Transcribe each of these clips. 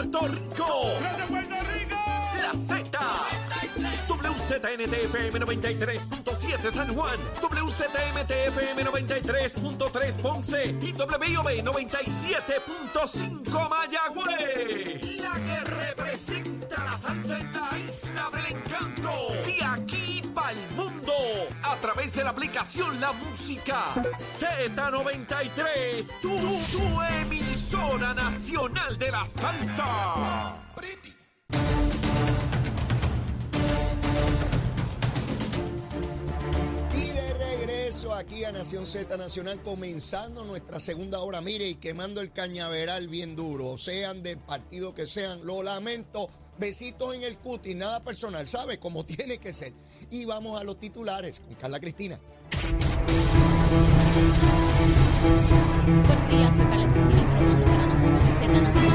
Puerto Rico. ¡Grande Puerto Rico! La Z. WZNTFM 93.7 San Juan, WZMTFM 93.3 Ponce y WIOB 97.5 Mayagüez. La que representa la salsa en la isla del encanto. De aquí través de la aplicación La Música Z93. Tu, tu emisora nacional de la salsa. Y de regreso aquí a Nación Z Nacional, comenzando nuestra segunda hora. Mire, y quemando el cañaveral bien duro, sean del partido que sean, lo lamento. Besitos en el cutis, nada personal, ¿sabe? Como tiene que ser. Y vamos a los titulares con Carla Cristina. Buenos días, soy Carla Cristina informando para Nación Z Nacional.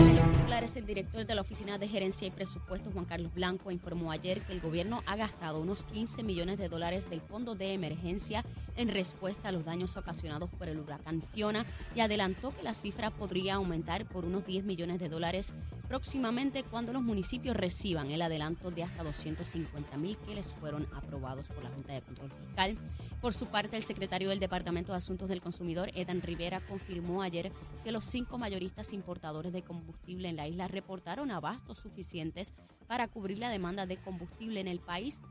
El director de la Oficina de Gerencia y Presupuestos, Juan Carlos Blanco, informó ayer que el gobierno ha gastado unos 15 millones de dólares del Fondo de Emergencia en respuesta a los daños ocasionados por el huracán Fiona y adelantó que la cifra podría aumentar por unos 10 millones de dólares próximamente cuando los municipios reciban el adelanto de hasta 250 mil que les fueron aprobados por la Junta de Control Fiscal. Por su parte, el secretario del Departamento de Asuntos del Consumidor, Edan Rivera, confirmó ayer que los cinco mayoristas importadores de combustible en la isla reportaron abastos suficientes para cubrir la demanda de combustible en el país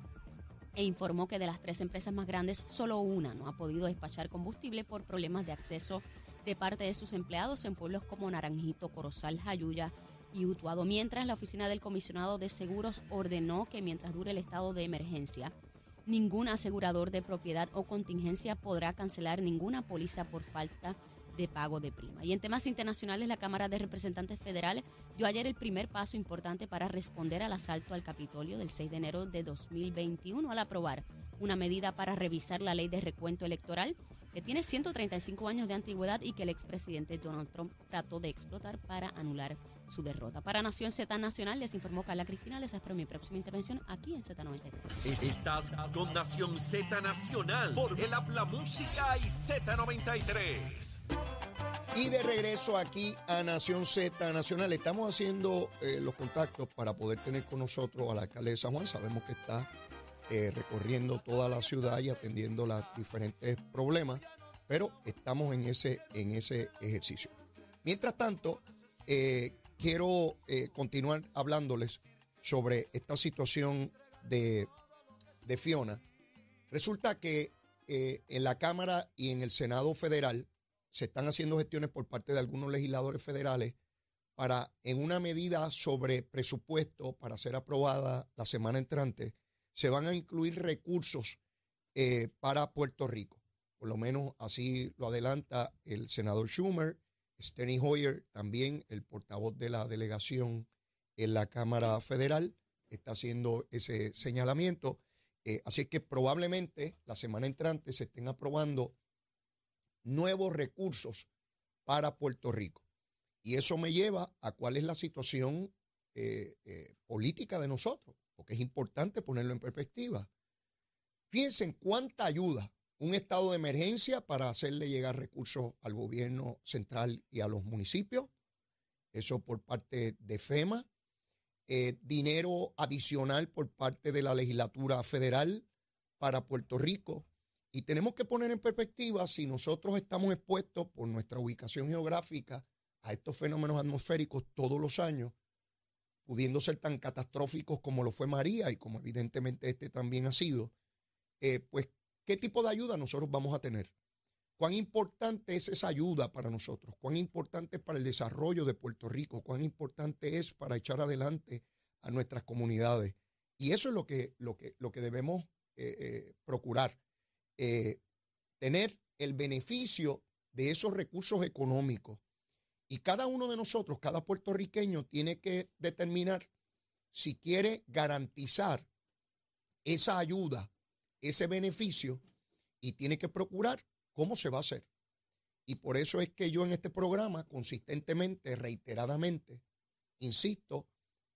e informó que de las tres empresas más grandes, solo una no ha podido despachar combustible por problemas de acceso de parte de sus empleados en pueblos como Naranjito, Corozal, Jayuya y Utuado. Mientras, la oficina del comisionado de seguros ordenó que mientras dure el estado de emergencia, ningún asegurador de propiedad o contingencia podrá cancelar ninguna póliza por falta de pago de prima. Y en temas internacionales, la Cámara de Representantes Federal dio ayer el primer paso importante para responder al asalto al Capitolio del 6 de enero de 2021 al aprobar una medida para revisar la ley de recuento electoral que tiene 135 años de antigüedad y que el expresidente Donald Trump trató de explotar para anular su derrota. Para Nación Z Nacional les informó Carla Cristina. Les espero mi próxima intervención aquí en Z93. Estás con Nación Z Nacional por el Habla Música y Z93. Y de regreso aquí a Nación Z Nacional, estamos haciendo eh, los contactos para poder tener con nosotros al alcalde de San Juan. Sabemos que está eh, recorriendo toda la ciudad y atendiendo los diferentes problemas, pero estamos en ese, en ese ejercicio. Mientras tanto, eh, quiero continuar hablándoles sobre esta situación de, de Fiona. Resulta que en la Cámara y en el Senado Federal se están haciendo gestiones por parte de algunos legisladores federales para, en una medida sobre presupuesto para ser aprobada la semana entrante, se van a incluir recursos eh, para Puerto Rico. Por lo menos así lo adelanta el senador Schumer, Steny Hoyer, también el portavoz de la delegación en la Cámara Federal, está haciendo ese señalamiento. Eh, así que probablemente la semana entrante se estén aprobando nuevos recursos para Puerto Rico. Y eso me lleva a cuál es la situación eh, eh, política de nosotros, porque es importante ponerlo en perspectiva. Fíjense en cuánta ayuda un estado de emergencia para hacerle llegar recursos al gobierno central y a los municipios, eso por parte de FEMA, eh, dinero adicional por parte de la legislatura federal para Puerto Rico. Y tenemos que poner en perspectiva si nosotros estamos expuestos por nuestra ubicación geográfica a estos fenómenos atmosféricos todos los años, pudiendo ser tan catastróficos como lo fue María y como evidentemente este también ha sido, eh, pues qué tipo de ayuda nosotros vamos a tener. Cuán importante es esa ayuda para nosotros, cuán importante es para el desarrollo de Puerto Rico, cuán importante es para echar adelante a nuestras comunidades. Y eso es lo que, lo que, lo que debemos eh, eh, procurar. Eh, tener el beneficio de esos recursos económicos. Y cada uno de nosotros, cada puertorriqueño, tiene que determinar si quiere garantizar esa ayuda, ese beneficio, y tiene que procurar cómo se va a hacer. Y por eso es que yo en este programa, consistentemente, reiteradamente, insisto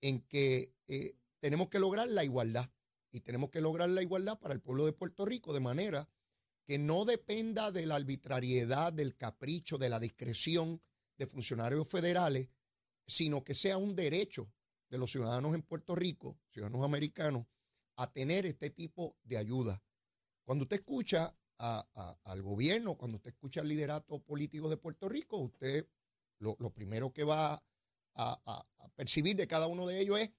en que eh, tenemos que lograr la igualdad. Y tenemos que lograr la igualdad para el pueblo de Puerto Rico de manera que no dependa de la arbitrariedad, del capricho, de la discreción de funcionarios federales sino que sea un derecho de los ciudadanos en Puerto Rico, ciudadanos americanos, a tener este tipo de ayuda. Cuando usted escucha al gobierno, cuando usted escucha al liderato político de Puerto Rico, usted lo, primero que va a, a, percibir de cada uno de ellos es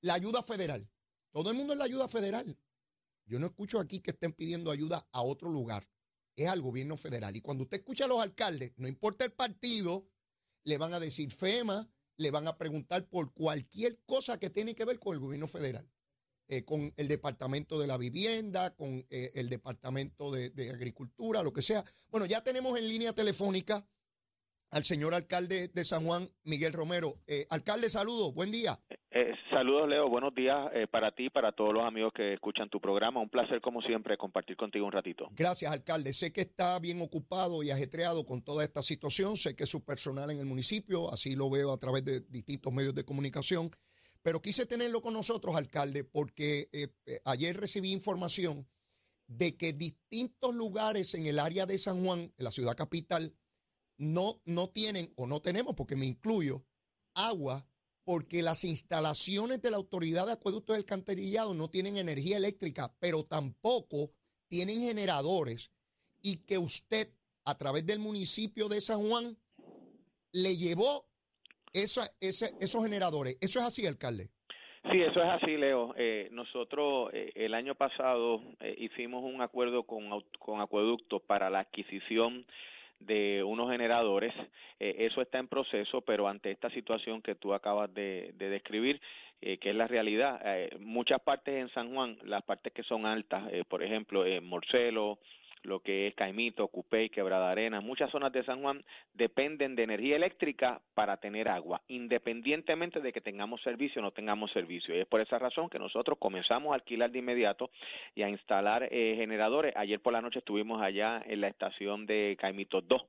la ayuda federal. Todo el mundo es la ayuda federal. Yo no escucho aquí que estén pidiendo ayuda a otro lugar. Es al gobierno federal. Y cuando usted escucha a los alcaldes, no importa el partido, le van a decir FEMA, le van a preguntar por cualquier cosa que tiene que ver con el gobierno federal. Eh, con el Departamento de la Vivienda, con eh, el Departamento de, de, Agricultura, lo que sea. Bueno, ya tenemos en línea telefónica al señor alcalde de San Juan, Miguel Romero. Eh, alcalde, saludos, buen día. Eh, saludos, Leo, buenos días eh, para ti, para todos los amigos que escuchan tu programa. Un placer, como siempre, compartir contigo un ratito. Gracias, alcalde. Sé que está bien ocupado y ajetreado con toda esta situación. Sé que es su personal en el municipio, así lo veo a través de distintos medios de comunicación. Pero quise tenerlo con nosotros, alcalde, porque ayer recibí información de que distintos lugares en el área de San Juan, en la ciudad capital, no, no tienen o no tenemos, porque me incluyo, agua porque las instalaciones de la Autoridad de Acueductos del Alcantarillado no tienen energía eléctrica, pero tampoco tienen generadores y que usted, a través del municipio de San Juan, le llevó esa, esos generadores. ¿Eso es así, alcalde? Sí, eso es así, Leo. Eh, nosotros eh, el año pasado eh, hicimos un acuerdo con, con Acueductos para la adquisición de unos generadores. Eh, eso está en proceso, pero ante esta situación que tú acabas de, describir, eh, que es la realidad, eh, muchas partes en San Juan, las partes que son altas, por ejemplo, en Morcelo, lo que es Caimito, Cupey, Quebrada Arena, muchas zonas de San Juan dependen de energía eléctrica para tener agua, independientemente de que tengamos servicio o no tengamos servicio. Y es por esa razón que nosotros comenzamos a alquilar de inmediato y a instalar eh, generadores. Ayer por la noche estuvimos allá en la estación de Caimito 2,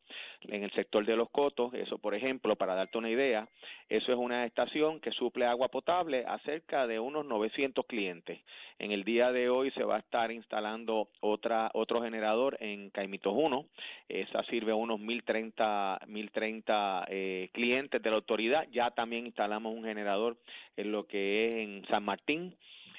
en el sector de los Cotos. Eso, por ejemplo, para darte una idea, eso es una estación que suple agua potable a cerca de unos 900 clientes. En el día de hoy se va a estar instalando otra otro generador en Caimitos 1. Esa sirve a unos 1030, 1030 eh, clientes de la autoridad. Ya también instalamos un generador en lo que es en San Martín.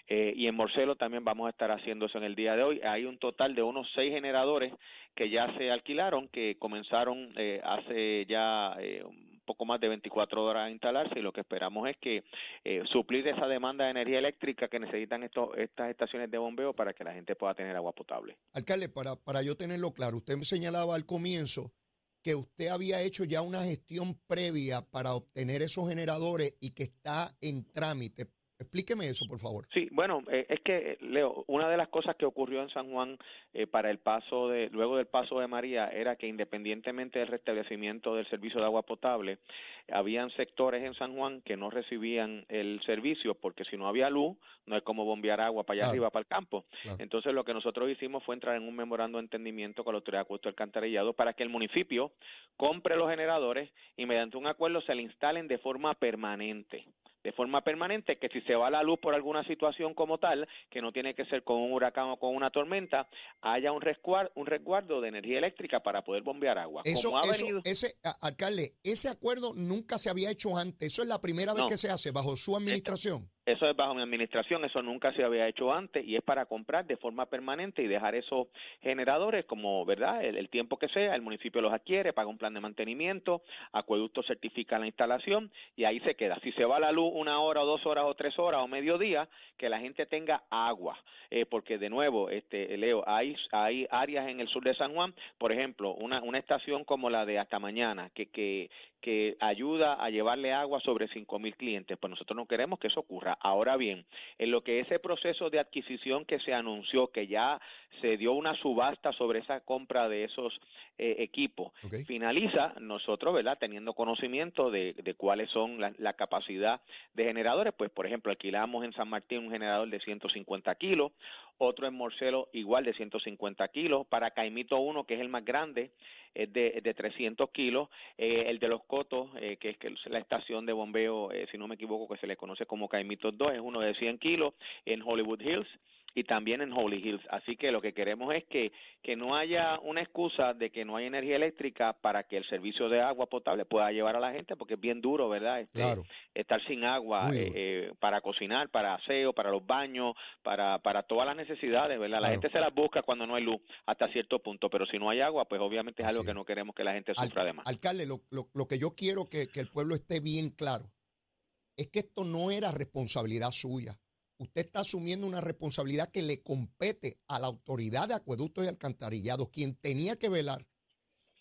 Eh, y en Morcelo también vamos a estar haciendo eso en el día de hoy. Hay un total de unos seis generadores que ya se alquilaron, que comenzaron eh, hace ya eh, poco más de 24 horas a instalarse y lo que esperamos es que eh, suplir esa demanda de energía eléctrica que necesitan estas estaciones de bombeo para que la gente pueda tener agua potable. Alcalde, para, para yo tenerlo claro, usted me señalaba al comienzo que usted había hecho ya una gestión previa para obtener esos generadores y que está en trámite. Explíqueme eso, por favor. Sí, bueno, eh, es que, eh, Leo, una de las cosas que ocurrió en San Juan eh, para el paso de, luego del paso de María, era que independientemente del restablecimiento del servicio de agua potable, habían sectores en San Juan que no recibían el servicio porque si no había luz, no es como bombear agua para allá arriba, para el campo. Entonces, lo que nosotros hicimos fue entrar en un memorando de entendimiento con la Autoridad de Acueducto Alcantarillado para que el municipio compre los generadores y mediante un acuerdo se le instalen de forma permanente de forma permanente que si se va la luz por alguna situación como tal, que no tiene que ser con un huracán o con una tormenta, haya un resguardo, un resguardo de energía eléctrica para poder bombear agua. Eso, ese, alcalde, ese acuerdo nunca se había hecho antes. Eso es la primera vez que se hace bajo su administración. Eso es bajo mi administración, eso nunca se había hecho antes y es para comprar de forma permanente y dejar esos generadores como, ¿verdad? El, tiempo que sea, el municipio los adquiere, paga un plan de mantenimiento, acueducto certifica la instalación y ahí se queda. Si se va la luz una hora o dos horas o tres horas o mediodía, que la gente tenga agua, eh, porque de nuevo, este Leo, hay, hay áreas en el sur de San Juan, por ejemplo, una, una estación como la de hasta mañana, que, que, que ayuda a llevarle agua sobre cinco mil clientes, pues nosotros no queremos que eso ocurra. Ahora bien, en lo que ese proceso de adquisición que se anunció, que ya se dio una subasta sobre esa compra de esos eh, equipos, finaliza nosotros, ¿verdad? Teniendo conocimiento de, de cuáles son la, la, capacidad de generadores, pues por ejemplo alquilamos en San Martín un generador de 150 kilos, otro en Morcelo igual de 150 kilos, para Caimito 1, que es el más grande, es de, de 300 kilos, eh, el de los Cotos, eh, que es la estación de bombeo, eh, si no me equivoco, que se le conoce como Caimito 2, es uno de 100 kilos, en Hollywood Hills, y también en Holy Hills. Así que lo que queremos es que, que no haya una excusa de que no hay energía eléctrica para que el servicio de agua potable pueda llevar a la gente, porque es bien duro, ¿verdad? Este, estar sin agua eh, eh, para cocinar, para aseo, para los baños, para, para todas las necesidades, ¿verdad? La gente se las busca cuando no hay luz hasta cierto punto, pero si no hay agua, pues obviamente es algo que no queremos que la gente sufra de más. Alcalde, lo, lo, que yo quiero que, que el pueblo esté bien claro es que esto no era responsabilidad suya. Usted está asumiendo una responsabilidad que le compete a la autoridad de acueductos y alcantarillados, quien tenía que velar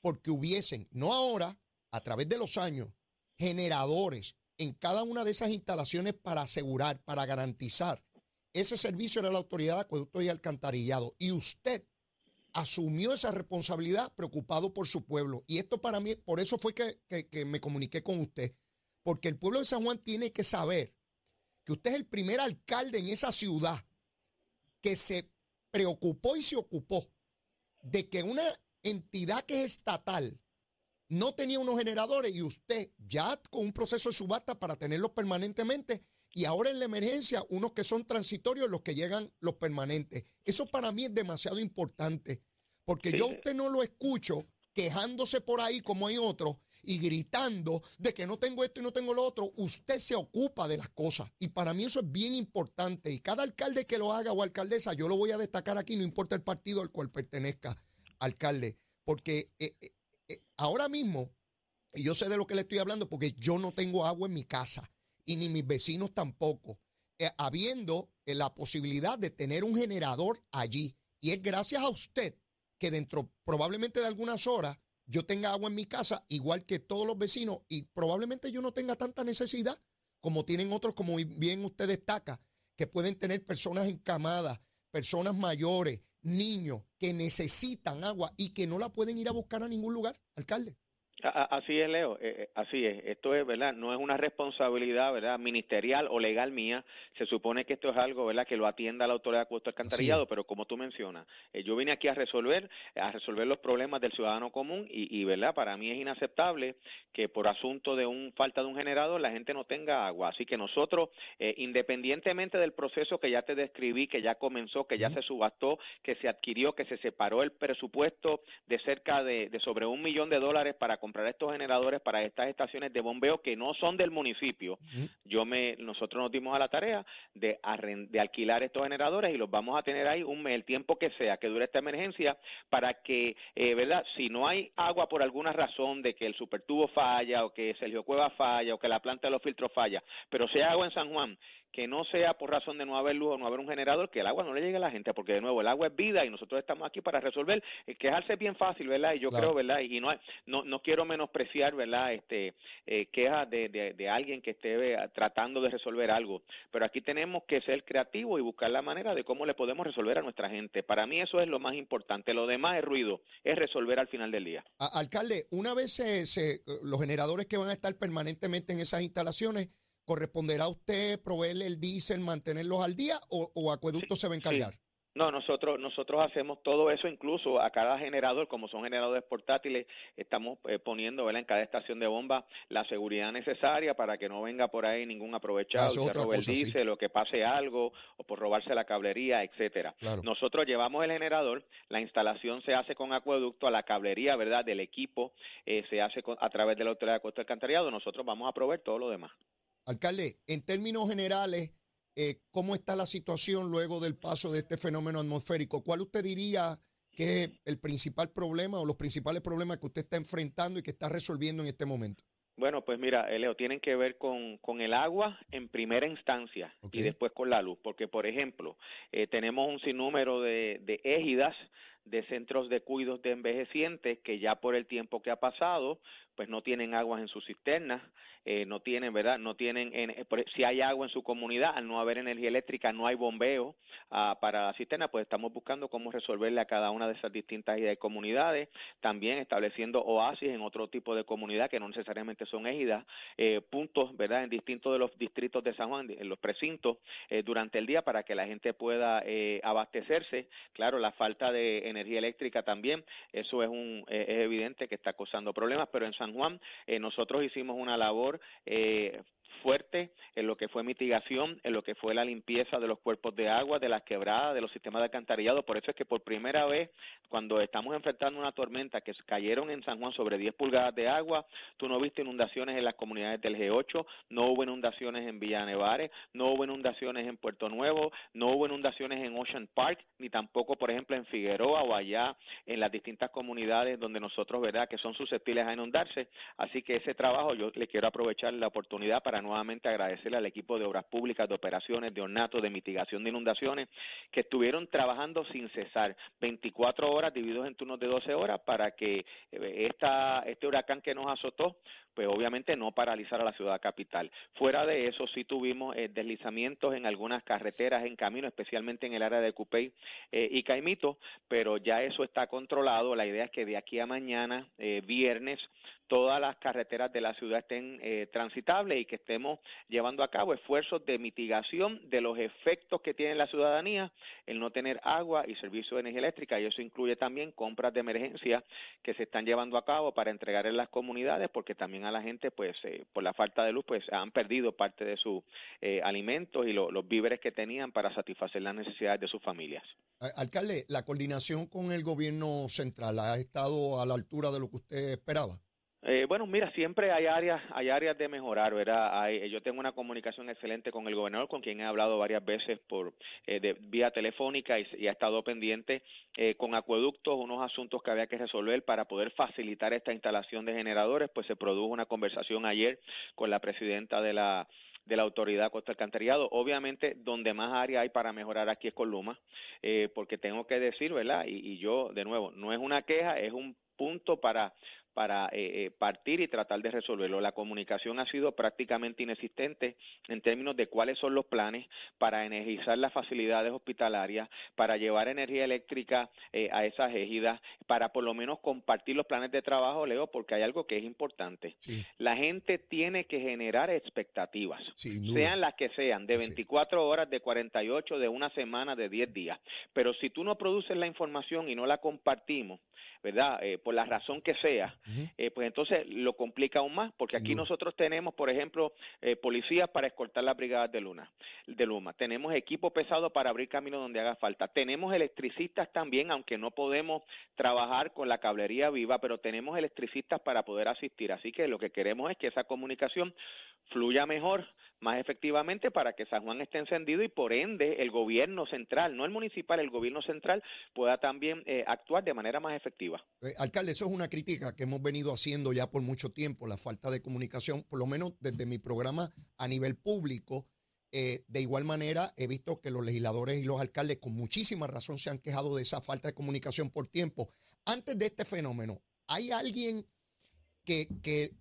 porque hubiesen, no ahora, a través de los años, generadores en cada una de esas instalaciones para asegurar, para garantizar. Ese servicio era la autoridad de acueductos y alcantarillado. Y usted asumió esa responsabilidad preocupado por su pueblo. Y esto para mí, por eso fue que, que me comuniqué con usted porque el pueblo de San Juan tiene que saber que usted es el primer alcalde en esa ciudad que se preocupó y se ocupó de que una entidad que es estatal no tenía unos generadores y usted ya con un proceso de subasta para tenerlos permanentemente y ahora en la emergencia unos que son transitorios los que llegan los permanentes. Eso para mí es demasiado importante porque yo a usted no lo escucho quejándose por ahí como hay otros y gritando de que no tengo esto y no tengo lo otro, usted se ocupa de las cosas. Y para mí eso es bien importante. Y cada alcalde que lo haga o alcaldesa, yo lo voy a destacar aquí, no importa el partido al cual pertenezca, alcalde. Porque eh, eh, eh, ahora mismo, y yo sé de lo que le estoy hablando, porque yo no tengo agua en mi casa y ni mis vecinos tampoco, habiendo la posibilidad de tener un generador allí. Y es gracias a usted que dentro probablemente de algunas horas yo tenga agua en mi casa, igual que todos los vecinos, y probablemente yo no tenga tanta necesidad como tienen otros, como bien usted destaca, que pueden tener personas encamadas, personas mayores, niños que necesitan agua y que no la pueden ir a buscar a ningún lugar, alcalde. Así es, Leo, eh, eh, así es. Esto es, ¿verdad? No es una responsabilidad, ¿verdad? Ministerial o legal mía. Se supone que esto es algo, ¿verdad? Que lo atienda la autoridad de puesto alcantarillado, pero como tú mencionas, eh, yo vine aquí a resolver, a resolver los problemas del ciudadano común y, y, ¿verdad? Para mí es inaceptable que por asunto de un falta de un generador la gente no tenga agua. Así que nosotros, independientemente del proceso que ya te describí, que ya comenzó, que ya se subastó, que se adquirió, que se separó el presupuesto de cerca de, de sobre un millón de dólares para comprar estos generadores para estas estaciones de bombeo que no son del municipio. Yo me, nosotros nos dimos a la tarea de, de alquilar estos generadores y los vamos a tener ahí un mes, el tiempo que sea, que dure esta emergencia, para que, eh, ¿verdad? Si no hay agua por alguna razón de que el supertubo falla o que Sergio Cueva falla o que la planta de los filtros falla, pero si hay agua en San Juan, que no sea por razón de no haber luz o no haber un generador, que el agua no le llegue a la gente, porque de nuevo el agua es vida y nosotros estamos aquí para resolver. Eh, quejarse es bien fácil, ¿verdad? Y yo creo, ¿verdad? Y no, no, no quiero menospreciar, ¿verdad? Este, eh, quejas de, de, alguien que esté eh, tratando de resolver algo, pero aquí tenemos que ser creativos y buscar la manera de cómo le podemos resolver a nuestra gente. Para mí eso es lo más importante. Lo demás es ruido, es resolver al final del día. alcalde, una vez se, los generadores que van a estar permanentemente en esas instalaciones, ¿corresponderá a usted proveerle el diésel, mantenerlos al día o, Acueducto se va a encargar? No, nosotros nosotros hacemos todo eso, incluso a cada generador, como son generadores portátiles, estamos eh, poniendo en cada estación de bomba la seguridad necesaria para que no venga por ahí ningún aprovechado, que robe el diésel o que pase algo o por robarse la cablería, etcétera. Nosotros llevamos el generador, la instalación se hace con acueducto, a la cablería, ¿verdad?, del equipo eh, se hace a través de la Autoridad de Costo Alcantarillado, nosotros vamos a proveer todo lo demás. Alcalde, en términos generales, eh, ¿cómo está la situación luego del paso de este fenómeno atmosférico? ¿Cuál usted diría que es el principal problema o los principales problemas que usted está enfrentando y que está resolviendo en este momento? Bueno, pues mira, Leo, tienen que ver con, con el agua en primera instancia y después con la luz, porque por ejemplo, eh, tenemos un sinnúmero de, de égidas de centros de cuidos de envejecientes que ya por el tiempo que ha pasado, pues no tienen aguas en sus cisternas, eh, no tienen, ¿verdad? No tienen, en, si hay agua en su comunidad, al no haber energía eléctrica, no hay bombeo ah, para la cisterna, pues estamos buscando cómo resolverle a cada una de esas distintas comunidades, también estableciendo oasis en otro tipo de comunidad que no necesariamente son égidas, eh, puntos, ¿verdad? En distintos de los distritos de San Juan, en los precintos, eh, durante el día para que la gente pueda abastecerse. Claro, la falta de energía eléctrica también, eso es, un, es evidente que está causando problemas, pero en San Juan nosotros hicimos una labor eh, fuerte en lo que fue mitigación, en lo que fue la limpieza de los cuerpos de agua, de las quebradas, de los sistemas de alcantarillado. Por eso es que por primera vez, cuando estamos enfrentando una tormenta que cayeron en San Juan sobre 10 pulgadas de agua, tú no viste inundaciones en las comunidades del G8, no hubo inundaciones en Villa Nevares, no hubo inundaciones en Puerto Nuevo, no hubo inundaciones en Ocean Park, ni tampoco, por ejemplo, en Figueroa o allá en las distintas comunidades donde nosotros, ¿verdad?, que son susceptibles a inundarse. Así que ese trabajo yo le quiero aprovechar la oportunidad para nuevamente agradecerle al equipo de obras públicas, de operaciones, de ornato, de mitigación de inundaciones, que estuvieron trabajando sin cesar, 24 horas divididos en turnos de 12 horas para que eh, esta, este huracán que nos azotó pues obviamente no paralizar a la ciudad capital. Fuera de eso, sí tuvimos eh, deslizamientos en algunas carreteras en camino, especialmente en el área de Cupey eh, y Caimito, pero ya eso está controlado. La idea es que de aquí a mañana, viernes, todas las carreteras de la ciudad estén eh, transitables y que estemos llevando a cabo esfuerzos de mitigación de los efectos que tiene la ciudadanía el no tener agua y servicio de energía eléctrica y eso incluye también compras de emergencia que se están llevando a cabo para entregar en las comunidades porque también a la gente pues eh, por la falta de luz pues han perdido parte de sus eh, alimentos y los víveres que tenían para satisfacer las necesidades de sus familias. Alcalde, la coordinación con el gobierno central ha estado a la altura de lo que usted esperaba. Eh, bueno, mira, siempre hay áreas, hay áreas de mejorar, ¿verdad? Hay, yo tengo una comunicación excelente con el gobernador, con quien he hablado varias veces por eh, de, vía telefónica y, ha estado pendiente eh, con acueductos, unos asuntos que había que resolver para poder facilitar esta instalación de generadores. Pues se produjo una conversación ayer con la presidenta de la de la autoridad Costa. Obviamente, donde más área hay para mejorar aquí es con Luma, eh, porque tengo que decir, ¿verdad? Y, y, yo, de nuevo, no es una queja, es un punto para para eh, eh, partir y tratar de resolverlo. La comunicación ha sido prácticamente inexistente en términos de cuáles son los planes para energizar las facilidades hospitalarias, para llevar energía eléctrica eh, a esas égidas, para por lo menos compartir los planes de trabajo, Leo, porque hay algo que es importante. La gente tiene que generar expectativas, sean las que sean, de 24 horas, de 48, de una semana, de 10 días. Pero si tú no produces la información y no la compartimos, ¿verdad? Eh, por la razón que sea, eh, pues entonces lo complica aún más, porque aquí nosotros tenemos, por ejemplo, eh, policías para escoltar las brigadas de Luna, de Luma, tenemos equipo pesado para abrir caminos donde haga falta, tenemos electricistas también, aunque no podemos trabajar con la cablería viva, pero tenemos electricistas para poder asistir, así que lo que queremos es que esa comunicación fluya mejor, más efectivamente para que San Juan esté encendido y por ende el gobierno central, no el municipal, el gobierno central pueda también actuar de manera más efectiva. Eh, alcalde, eso es una crítica que hemos venido haciendo ya por mucho tiempo, la falta de comunicación, por lo menos desde mi programa a nivel público. Eh, de igual manera, he visto que los legisladores y los alcaldes con muchísima razón se han quejado de esa falta de comunicación por tiempo. Antes de este fenómeno, ¿hay alguien que, que,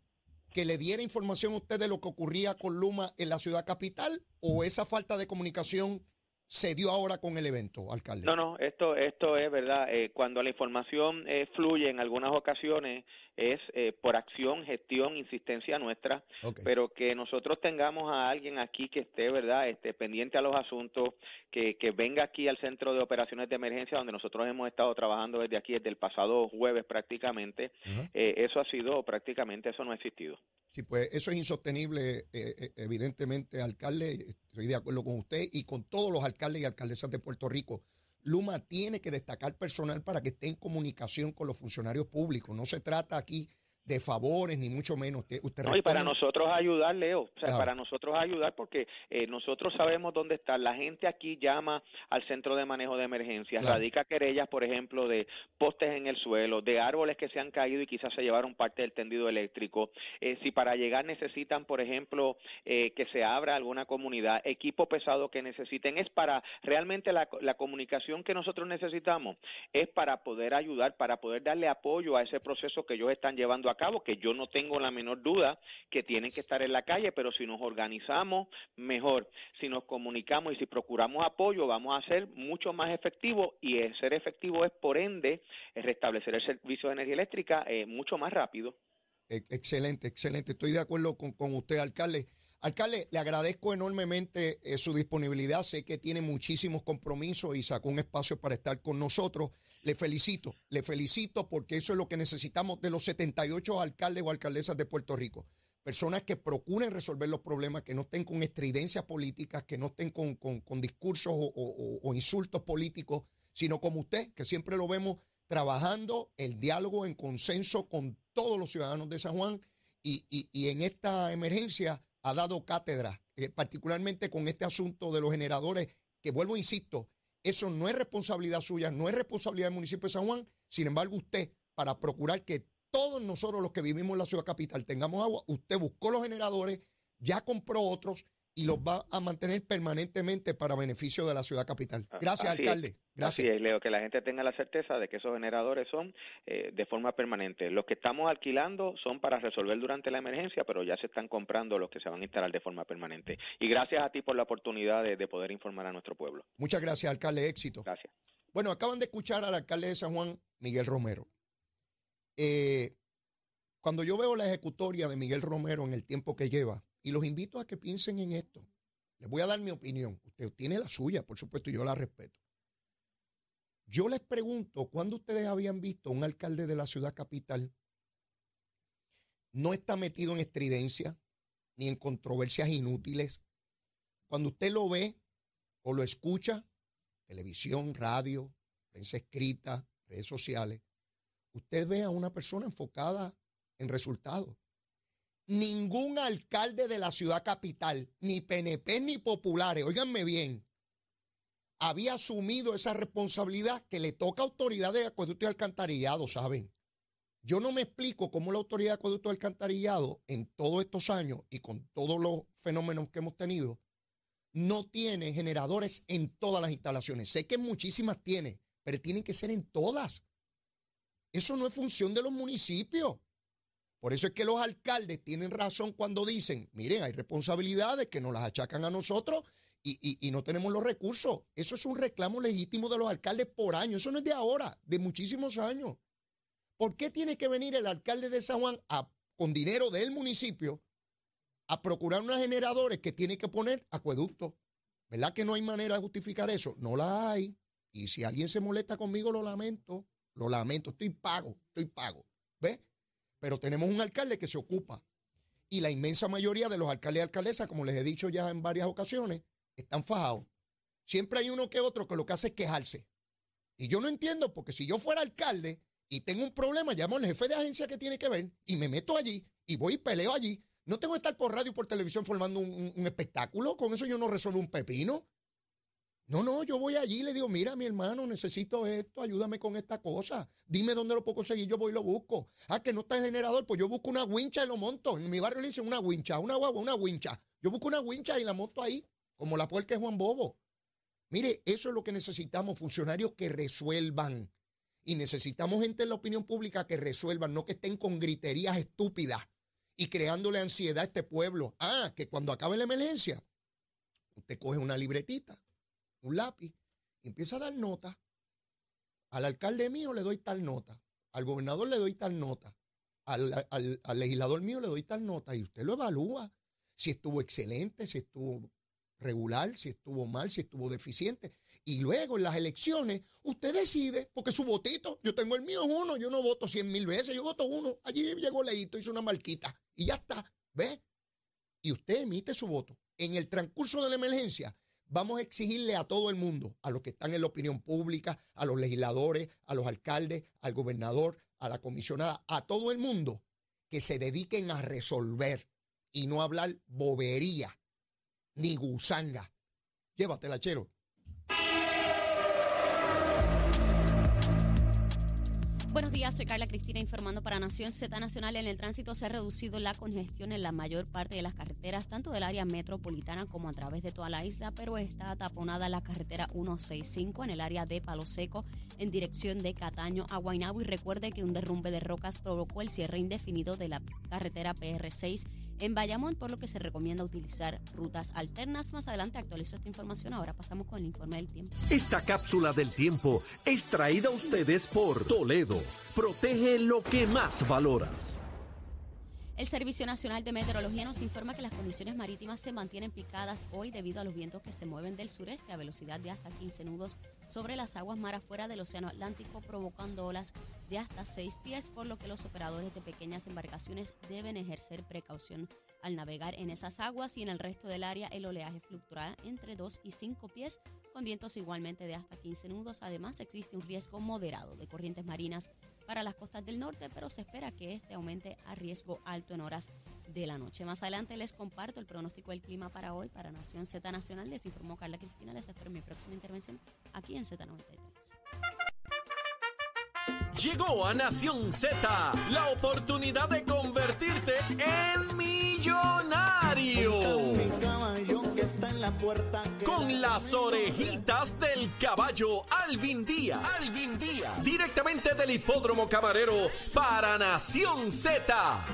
que le diera información a usted de lo que ocurría con Luma en la ciudad capital o esa falta de comunicación se dio ahora con el evento, alcalde? No, no, esto, esto es verdad. Eh, cuando la información eh, fluye en algunas ocasiones es eh, por acción, gestión, insistencia nuestra, pero que nosotros tengamos a alguien aquí que esté, ¿verdad?, esté pendiente a los asuntos, que, que venga aquí al centro de operaciones de emergencia donde nosotros hemos estado trabajando desde aquí, desde el pasado jueves prácticamente, eso ha sido prácticamente, eso no ha existido. Sí, pues eso es insostenible, evidentemente, alcalde Estoy de acuerdo con usted y con todos los alcaldes y alcaldesas de Puerto Rico. Luma tiene que destacar personal para que esté en comunicación con los funcionarios públicos. No se trata aquí de favores, ni mucho menos. Usted, y para nosotros ayudar, Leo, o sea, para nosotros ayudar porque eh, nosotros sabemos dónde está. La gente aquí llama al centro de manejo de emergencias, radica querellas, por ejemplo, de postes en el suelo, de árboles que se han caído y quizás se llevaron parte del tendido eléctrico. Eh, si para llegar necesitan, por ejemplo, eh, que se abra alguna comunidad, equipo pesado que necesiten, es para realmente la, la comunicación que nosotros necesitamos, es para poder ayudar, para poder darle apoyo a ese proceso que ellos están llevando a cabo, que yo no tengo la menor duda que tienen que estar en la calle, pero si nos organizamos mejor, si nos comunicamos y si procuramos apoyo, vamos a ser mucho más efectivos y ser efectivo es por ende restablecer el servicio de energía eléctrica eh, mucho más rápido. Excelente, excelente. Estoy de acuerdo con, con usted, alcalde. Alcalde, le agradezco enormemente eh, su disponibilidad. Sé que tiene muchísimos compromisos y sacó un espacio para estar con nosotros. Le felicito, le felicito porque eso es lo que necesitamos de los 78 alcaldes o alcaldesas de Puerto Rico. personas que procuren resolver los problemas, que no estén con estridencias políticas, que no estén con, discursos o, insultos políticos, sino como usted, que siempre lo vemos trabajando el diálogo en consenso con todos los ciudadanos de San Juan y, en esta emergencia ha dado cátedra, eh, particularmente con este asunto de los generadores, que vuelvo, insisto, eso no es responsabilidad suya, no es responsabilidad del municipio de San Juan, sin embargo usted, para procurar que todos nosotros los que vivimos en la ciudad capital tengamos agua, usted buscó los generadores, ya compró otros y los va a mantener permanentemente para beneficio de la ciudad capital. Ah, Gracias, alcalde. Gracias. Así es, Leo, que la gente tenga la certeza de que esos generadores son eh, de forma permanente. Los que estamos alquilando son para resolver durante la emergencia, pero ya se están comprando los que se van a instalar de forma permanente. Y gracias a ti por la oportunidad de, de poder informar a nuestro pueblo. Muchas gracias, alcalde. Éxito. Gracias. Bueno, acaban de escuchar al alcalde de San Juan, Miguel Romero. Eh, cuando yo veo la ejecutoria de Miguel Romero en el tiempo que lleva, y los invito a que piensen en esto, les voy a dar mi opinión. Usted tiene la suya, por supuesto, y yo la respeto. Yo les pregunto, ¿cuándo ustedes habían visto un alcalde de la ciudad capital no está metido en estridencia ni en controversias inútiles? Cuando usted lo ve o lo escucha, televisión, radio, prensa escrita, redes sociales, usted ve a una persona enfocada en resultados. Ningún alcalde de la ciudad capital, ni PNP ni populares, óiganme bien, había asumido esa responsabilidad que le toca a autoridades de acueducto y alcantarillado, ¿saben? Yo no me explico cómo la autoridad de acueducto y alcantarillado en todos estos años y con todos los fenómenos que hemos tenido, no tiene generadores en todas las instalaciones. Sé que muchísimas tiene, pero tienen que ser en todas. Eso no es función de los municipios. Por eso es que los alcaldes tienen razón cuando dicen, miren, hay responsabilidades que nos las achacan a nosotros y, no tenemos los recursos. Eso es un reclamo legítimo de los alcaldes por año. Eso no es de ahora, de muchísimos años. ¿Por qué tiene que venir el alcalde de San Juan con dinero del municipio a procurar unos generadores que tiene que poner acueductos? ¿Verdad que no hay manera de justificar eso? No la hay. Y si alguien se molesta conmigo, lo lamento. Lo lamento, estoy pago, estoy pago. ¿Ves? Pero tenemos un alcalde que se ocupa. Y la inmensa mayoría de los alcaldes y alcaldesas, como les he dicho ya en varias ocasiones, están fajados. Siempre hay uno que otro que lo que hace es quejarse. Y yo no entiendo, porque si yo fuera alcalde y tengo un problema, llamo al jefe de agencia que tiene que ver y me meto allí y voy y peleo allí. No tengo que estar por radio y por televisión formando un, un espectáculo. Con eso yo no resuelvo un pepino. No, no, yo voy allí y le digo, mira, mi hermano, necesito esto, ayúdame con esta cosa. Dime dónde lo puedo conseguir, yo voy y lo busco. Ah, que no está el generador, pues yo busco una wincha y lo monto. En mi barrio le dicen una wincha, una guagua, una wincha. Yo busco una wincha y la monto ahí, como la puerca de Juan Bobo. Mire, eso es lo que necesitamos, funcionarios que resuelvan. Y necesitamos gente en la opinión pública que resuelvan, no que estén con griterías estúpidas y creándole ansiedad a este pueblo. Ah, que cuando acabe la emergencia, usted coge una libretita un lápiz, y empieza a dar nota. Al alcalde mío le doy tal nota, al gobernador le doy tal nota, al, al legislador mío le doy tal nota, y usted lo evalúa si estuvo excelente, si estuvo regular, si estuvo mal, si estuvo deficiente. Y luego en las elecciones usted decide, porque su votito, yo tengo el mío es uno, yo no voto cien mil veces, yo voto uno. Allí llegó Leito, hizo una marquita y ya está, ¿ve? Y usted emite su voto. En el transcurso de la emergencia, Vamos a exigirle a todo el mundo, a los que están en la opinión pública, a los legisladores, a los alcaldes, al gobernador, a la comisionada, a todo el mundo, que se dediquen a resolver y no hablar bobería ni gusanga. Llévatela, chero. Buenos días, soy Carla Cristina informando para Nación Z Nacional. En el tránsito se ha reducido la congestión en la mayor parte de las carreteras, tanto del área metropolitana como a través de toda la isla, pero está taponada la carretera 165 en el área de Palo Seco en dirección de Cataño a Guaynabo. Y recuerde que un derrumbe de rocas provocó el cierre indefinido de la carretera PR6 en Bayamón, por lo que se recomienda utilizar rutas alternas. Más adelante actualizo esta información. Ahora pasamos con el informe del tiempo. Esta cápsula del tiempo es traída a ustedes por Toledo. Protege lo que más valoras. El Servicio Nacional de Meteorología nos informa que las condiciones marítimas se mantienen picadas hoy debido a los vientos que se mueven del sureste a velocidad de hasta 15 nudos sobre las aguas mar afuera del Océano Atlántico, provocando olas de hasta 6 pies, por lo que los operadores de pequeñas embarcaciones deben ejercer precaución al navegar en esas aguas y en el resto del área el oleaje fluctuará entre 2 y 5 pies con vientos igualmente de hasta 15 nudos. Además, existe un riesgo moderado de corrientes marinas para las costas del norte, pero se espera que este aumente a riesgo alto en horas de la noche. Más adelante les comparto el pronóstico del clima para hoy para Nación Z Nacional. Les informó Carla Cristina. Les espero mi próxima intervención aquí en Z93. Llegó a Nación Z la oportunidad de convertirte en millonario. Con las orejitas del caballo Alvin Díaz. Alvin Díaz. Directamente del hipódromo camarero para Nación Z.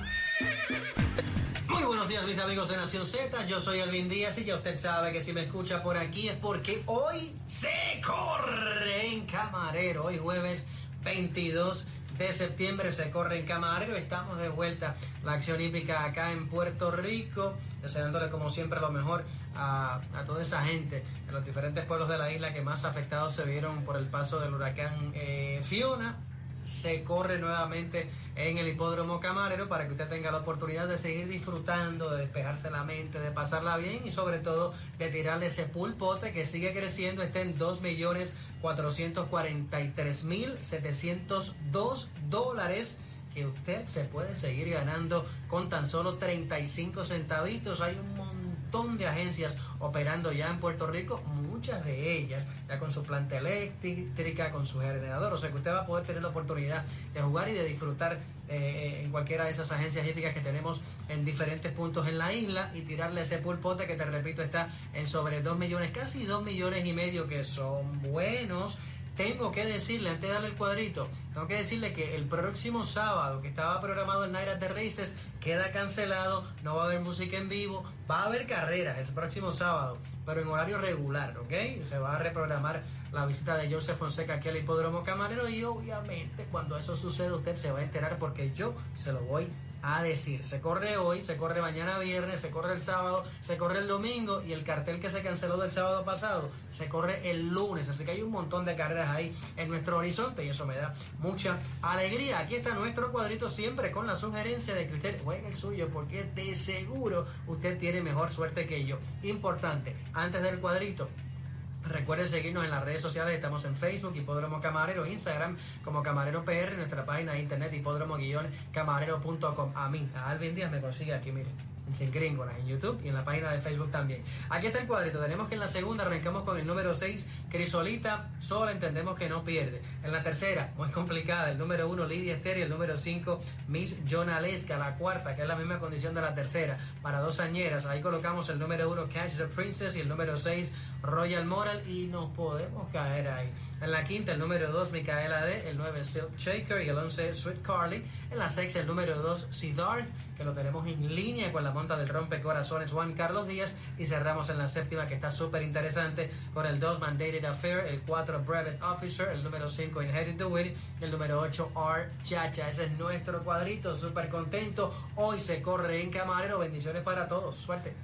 Muy buenos días mis amigos de Nación Z, yo soy Alvin Díaz y ya usted sabe que si me escucha por aquí es porque hoy se corre en camarero, hoy jueves 22 de septiembre se corre en Camarero. Estamos de vuelta la acción hípica acá en Puerto Rico, deseándole como siempre lo mejor a, toda esa gente en los diferentes pueblos de la isla que más afectados se vieron por el paso del huracán eh, Fiona se corre nuevamente en el hipódromo camarero para que usted tenga la oportunidad de seguir disfrutando, de despejarse la mente, de pasarla bien y sobre todo de tirarle ese pulpote que sigue creciendo, está en 2.443.702 dólares que usted se puede seguir ganando con tan solo 35 centavitos. Hay un montón de agencias operando ya en Puerto Rico, muchas de ellas ya con su planta eléctrica, con su generador, o sea que usted va a poder tener la oportunidad de jugar y de disfrutar eh, en cualquiera de esas agencias hípicas que tenemos en diferentes puntos en la isla y tirarle ese pulpote que te repito está en sobre 2 millones, casi 2 millones y medio que son buenos. Tengo que decirle, antes de darle el cuadrito, tengo que decirle que el próximo sábado, que estaba programado el Night at the Races, queda cancelado, no va a haber música en vivo, va a haber carreras el próximo sábado, pero en horario regular, ¿ok? Se va a reprogramar la visita de Joseph Fonseca aquí al Hipódromo Camarero y obviamente cuando eso suceda usted se va a enterar porque yo se lo voy a decir. Se corre hoy, se corre mañana viernes, se corre el sábado, se corre el domingo y el cartel que se canceló del sábado pasado se corre el lunes. Así que hay un montón de carreras ahí en nuestro horizonte y eso me da mucha alegría. Aquí está nuestro cuadrito siempre con la sugerencia de que usted juegue el suyo porque de seguro usted tiene mejor suerte que yo. Importante, antes del cuadrito, Recuerden seguirnos en las redes sociales, estamos en Facebook, Hipódromo Camarero, Instagram como Camarero PR, nuestra página de internet hipódromo-camarero.com. A mí, a Alvin me consigue aquí, miren sin gringolas en YouTube y en la página de Facebook también. Aquí está el cuadrito. Tenemos que en la segunda arrancamos con el número 6, Crisolita. Solo entendemos que no pierde. En la tercera, muy complicada, el número 1, Lidia y el número 5, Miss Jonalesca. La cuarta, que es la misma condición de la tercera, para dos añeras. Ahí colocamos el número 1, Catch the Princess y el número 6, Royal Moral. Y nos podemos caer ahí. En la quinta, el número 2, Micaela D. El 9, Silk Shaker y el 11, Sweet Carly. En la sexta, el número 2, Siddharth que lo tenemos en línea con la monta del rompecorazones Juan Carlos Díaz. Y cerramos en la séptima, que está súper interesante, con el 2 Mandated Affair, el 4 Brevet Officer, el número 5 Inherit the Win, el número 8 R Chacha. Ese es nuestro cuadrito, súper contento. Hoy se corre en Camarero. Bendiciones para todos. Suerte.